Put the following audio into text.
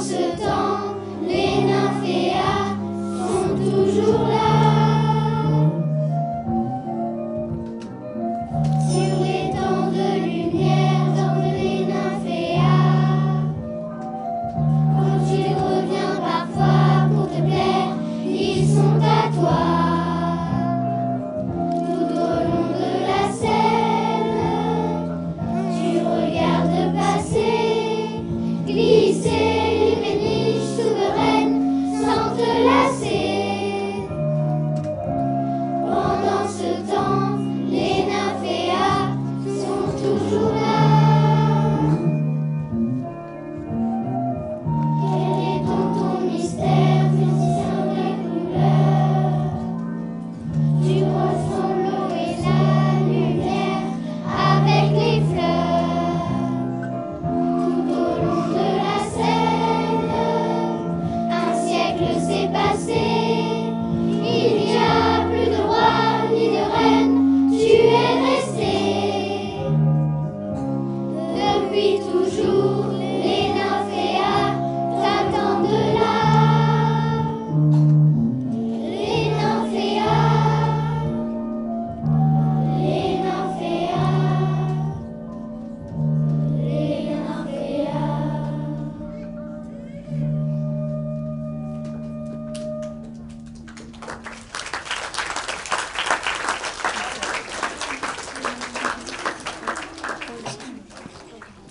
ce temps, les nymphes